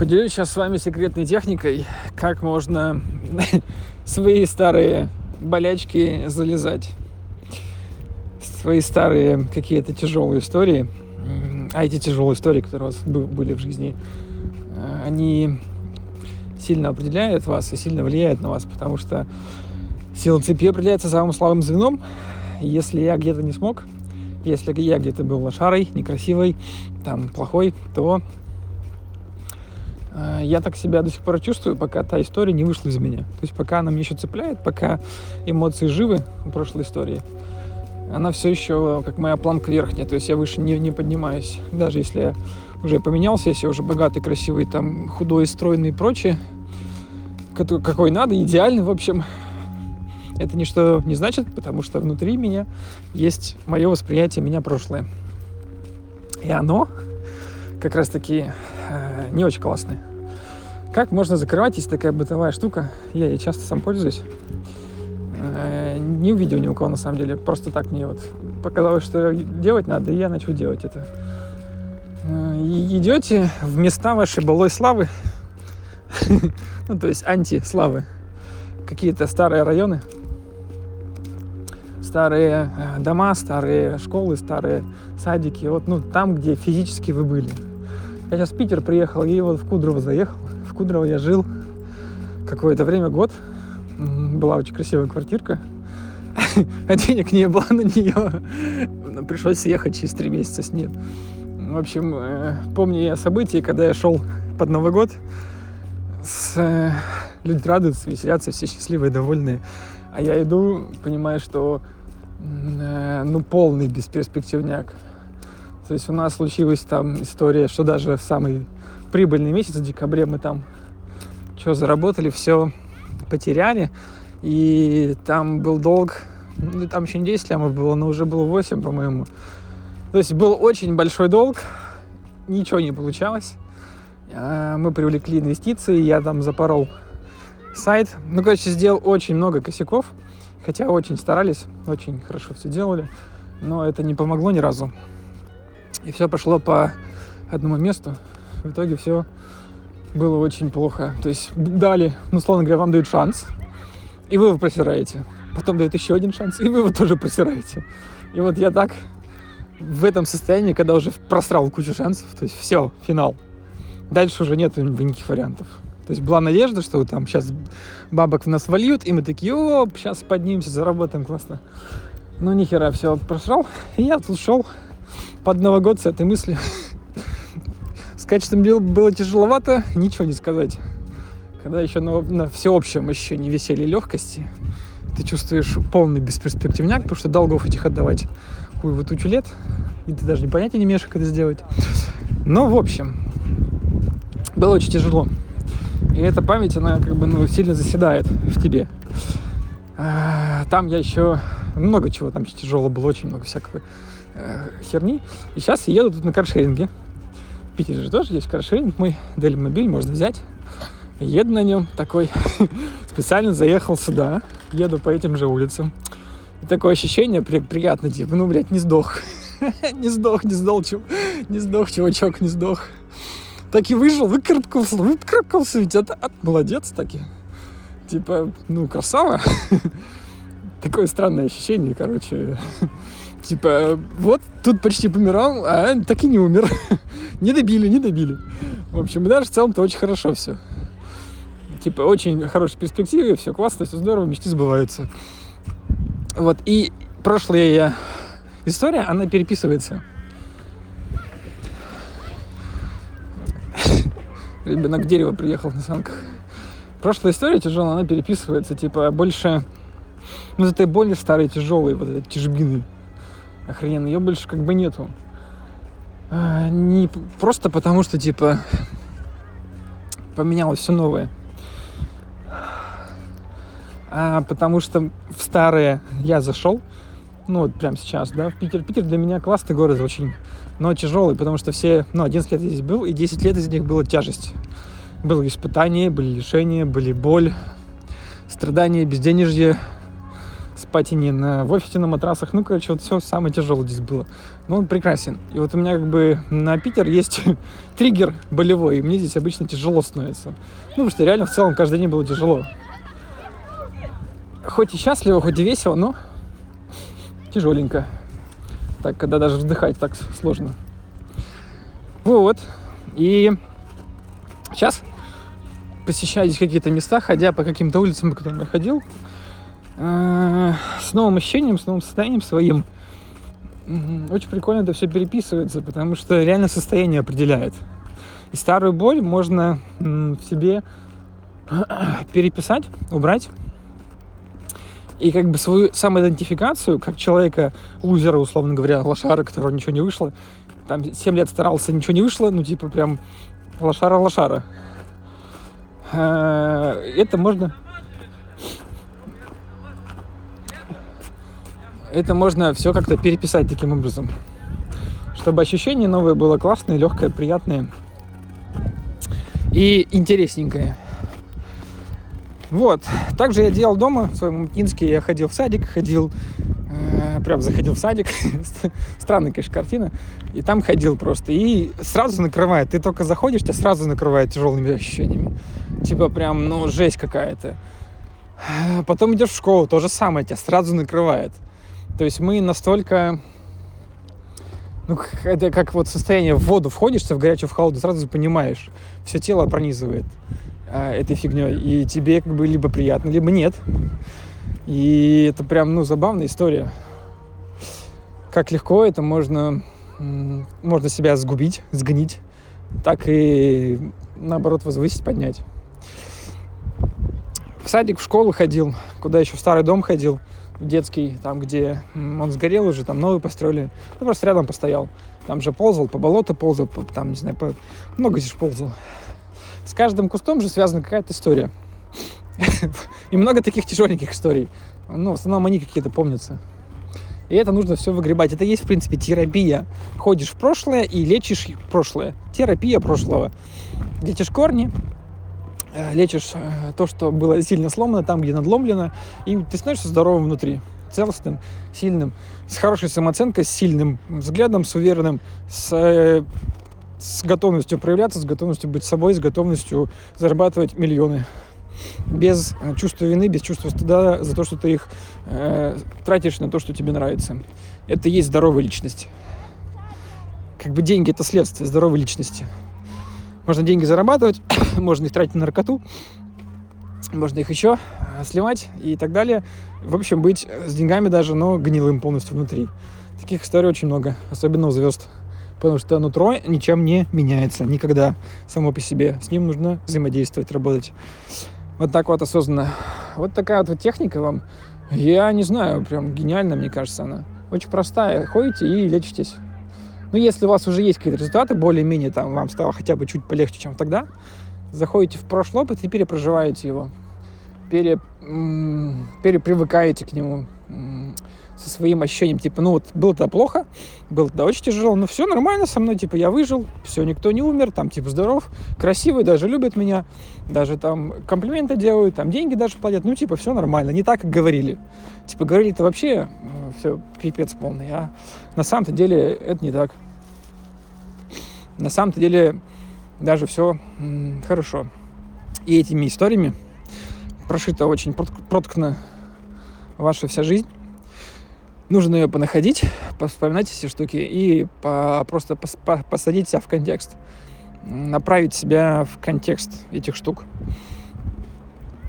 Поделюсь сейчас с вами секретной техникой, как можно свои старые болячки залезать. Свои старые какие-то тяжелые истории. А эти тяжелые истории, которые у вас были в жизни, э, они сильно определяют вас и сильно влияют на вас, потому что сила цепи определяется самым слабым звеном. Если я где-то не смог, если я где-то был лошарой, некрасивой, там, плохой, то я так себя до сих пор чувствую, пока та история не вышла из меня. То есть пока она мне еще цепляет, пока эмоции живы в прошлой истории, она все еще как моя планка верхняя, то есть я выше не, не поднимаюсь. Даже если я уже поменялся, если я уже богатый, красивый, там, худой, стройный и прочее, какой надо, идеальный, в общем, это ничто не значит, потому что внутри меня есть мое восприятие меня прошлое. И оно как раз-таки э, не очень классное. Как можно закрывать, есть такая бытовая штука, я ей часто сам пользуюсь. Э, не увидел ни у кого на самом деле, просто так мне вот показалось, что делать надо, и я начал делать это. Э, идете в места вашей былой славы, ну то есть анти-славы, какие-то старые районы, старые э, дома, старые школы, старые садики, вот ну там, где физически вы были. Я сейчас в Питер приехал и вот в Кудрово заехал. Кудрово я жил какое-то время, год. Была очень красивая квартирка. А денег не было на нее. Пришлось съехать через три месяца с ней. В общем, э, помню я события, когда я шел под Новый год. С, э, люди радуются, веселятся, все счастливые, довольные. А я иду, понимаю, что Э, ну, полный бесперспективняк. То есть у нас случилась там история, что даже в самый прибыльный месяц, в декабре, мы там что заработали, все потеряли. И там был долг, ну, там еще не 10 лямов было, но уже было 8, по-моему. То есть был очень большой долг, ничего не получалось. А, мы привлекли инвестиции, я там запорол сайт. Ну, короче, сделал очень много косяков. Хотя очень старались, очень хорошо все делали, но это не помогло ни разу. И все пошло по одному месту. В итоге все было очень плохо. То есть дали, ну, условно говоря, вам дают шанс, и вы его просираете. Потом дают еще один шанс, и вы его тоже просираете. И вот я так в этом состоянии, когда уже просрал кучу шансов, то есть все, финал. Дальше уже нет никаких вариантов. То есть была надежда, что там сейчас бабок в нас вольют, и мы такие, о, сейчас поднимемся, заработаем классно. Но ни хера, все просрал. И я тут шел под Новый год с этой мыслью. Качеством дел было тяжеловато, ничего не сказать. Когда еще на, на всеобщем еще не веселье легкости, ты чувствуешь полный бесперспективняк, потому что долгов этих отдавать хуй вот тучу лет, и ты даже не понятия не имеешь, как это сделать. Но, в общем, было очень тяжело. И эта память, она как бы ну, сильно заседает в тебе. А, там я еще много чего там тяжело было, очень много всякого э, херни. И сейчас я еду тут на каршеринге. Питере же тоже есть каршеринг мой, Делимобиль, можно взять. Еду на нем такой, специально заехал сюда, еду по этим же улицам. И такое ощущение при, приятно, типа, ну, блядь, не сдох. не сдох, не сдох, не сдох, чувачок, не сдох так и выжил, выкарабкался, выкарабкался, ведь это от, молодец таки. Типа, ну, красава. Такое странное ощущение, короче. Типа, вот, тут почти помирал, а так и не умер. не добили, не добили. В общем, даже в целом-то очень хорошо все. Типа, очень хорошие перспективы, все классно, все здорово, мечты сбываются. Вот, и прошлая история, она переписывается. Ребенок дерева приехал на санках. Прошлая история тяжелая, она переписывается, типа, больше... Ну, этой боли старой, тяжелой, вот этой тяжбины охрененной, ее больше как бы нету. А, не просто потому, что, типа, поменялось все новое. А потому что в старое я зашел, ну, вот прямо сейчас, да, в Питер. Питер для меня классный город очень но тяжелый, потому что все, ну, 11 лет я здесь был, и 10 лет из них было тяжесть. Было испытание, были лишения, были боль, страдания, безденежье, спать и не на, в офисе на матрасах. Ну, короче, вот все самое тяжелое здесь было. Но он прекрасен. И вот у меня как бы на Питер есть триггер болевой, и мне здесь обычно тяжело становится. Ну, потому что реально в целом каждый день было тяжело. Хоть и счастливо, хоть и весело, но тяжеленько. Так, когда даже вздыхать так сложно. Вот. И сейчас посещаю здесь какие-то места, ходя по каким-то улицам, по которым я ходил, с новым ощущением, с новым состоянием своим. Очень прикольно это все переписывается, потому что реально состояние определяет. И старую боль можно в себе переписать, убрать. И как бы свою самоидентификацию, как человека, лузера, условно говоря, лошара, которого ничего не вышло, там 7 лет старался, ничего не вышло, ну типа прям лошара-лошара. Э, это можно это можно все как-то переписать таким образом, чтобы ощущение новое было классное, легкое, приятное и интересненькое. Вот. Также я делал дома в своем Мутинске. Я ходил в садик, ходил, э, прям заходил в садик. Странная, конечно, картина. И там ходил просто. И сразу накрывает. Ты только заходишь, тебя сразу накрывает тяжелыми ощущениями. Типа прям, ну, жесть какая-то. Потом идешь в школу, то же самое, тебя сразу накрывает. То есть мы настолько... Ну, это как вот состояние в воду входишь, в горячую, в холодную, сразу понимаешь. Все тело пронизывает э, этой фигней. И тебе как бы либо приятно, либо нет. И это прям, ну, забавная история. Как легко это можно, можно себя сгубить, сгнить, так и наоборот возвысить, поднять. В садик, в школу ходил, куда еще в старый дом ходил, детский, там, где он сгорел уже, там новый построили. Ну, просто рядом постоял. Там же ползал, по болоту ползал, по, там, не знаю, по... много здесь ползал. С каждым кустом же связана какая-то история. И много таких тяжеленьких историй. Ну, в основном они какие-то помнятся. И это нужно все выгребать. Это есть, в принципе, терапия. Ходишь в прошлое и лечишь прошлое. Терапия прошлого. Лечишь корни, лечишь э, то, что было сильно сломано, там, где надломлено, и ты становишься здоровым внутри, целостным, сильным, с хорошей самооценкой, с сильным взглядом, с уверенным, с, э, с готовностью проявляться, с готовностью быть собой, с готовностью зарабатывать миллионы. Без чувства вины, без чувства стыда за то, что ты их э, тратишь на то, что тебе нравится. Это и есть здоровая личность. Как бы деньги это следствие здоровой личности. Можно деньги зарабатывать, можно их тратить на наркоту, можно их еще э, сливать и так далее. В общем, быть с деньгами даже, но гнилым полностью внутри. Таких историй очень много, особенно у звезд. Потому что нутро ничем не меняется никогда само по себе. С ним нужно взаимодействовать, работать. Вот так вот осознанно. Вот такая вот техника вам. Я не знаю, прям гениально, мне кажется, она. Очень простая. Ходите и лечитесь. Но ну, если у вас уже есть какие-то результаты, более-менее там вам стало хотя бы чуть полегче, чем тогда, заходите в прошлый опыт и перепроживаете его, пере, перепривыкаете к нему со своим ощущением, типа, ну вот было то плохо, было то очень тяжело, но все нормально со мной, типа, я выжил, все, никто не умер, там, типа, здоров, красивый, даже любят меня, даже там комплименты делают, там деньги даже платят, ну, типа, все нормально, не так, как говорили. Типа, говорили-то вообще э, все пипец полный, а на самом-то деле это не так. На самом-то деле даже все хорошо. И этими историями прошита очень проткна ваша вся жизнь. Нужно ее понаходить, вспоминать все штуки и по, просто пос, по, посадить себя в контекст. Направить себя в контекст этих штук,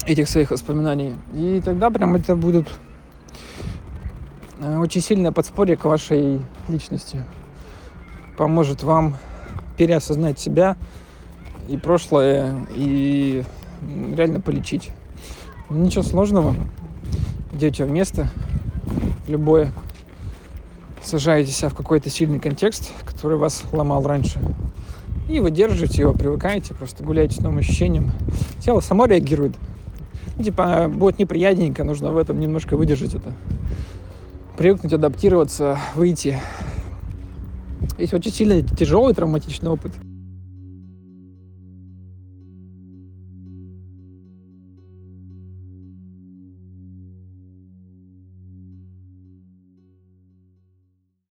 этих своих воспоминаний. И тогда прям это будут э, очень сильное подспорье к вашей личности. Поможет вам переосознать себя и прошлое, и реально полечить. Ничего сложного. Идете в место любое, сажаете себя в какой-то сильный контекст, который вас ломал раньше. И вы держите его, привыкаете, просто гуляете с новым ощущением. Тело само реагирует. Ну, типа, будет неприятненько, нужно в этом немножко выдержать это. Привыкнуть, адаптироваться, выйти. Есть очень сильный тяжелый травматичный опыт –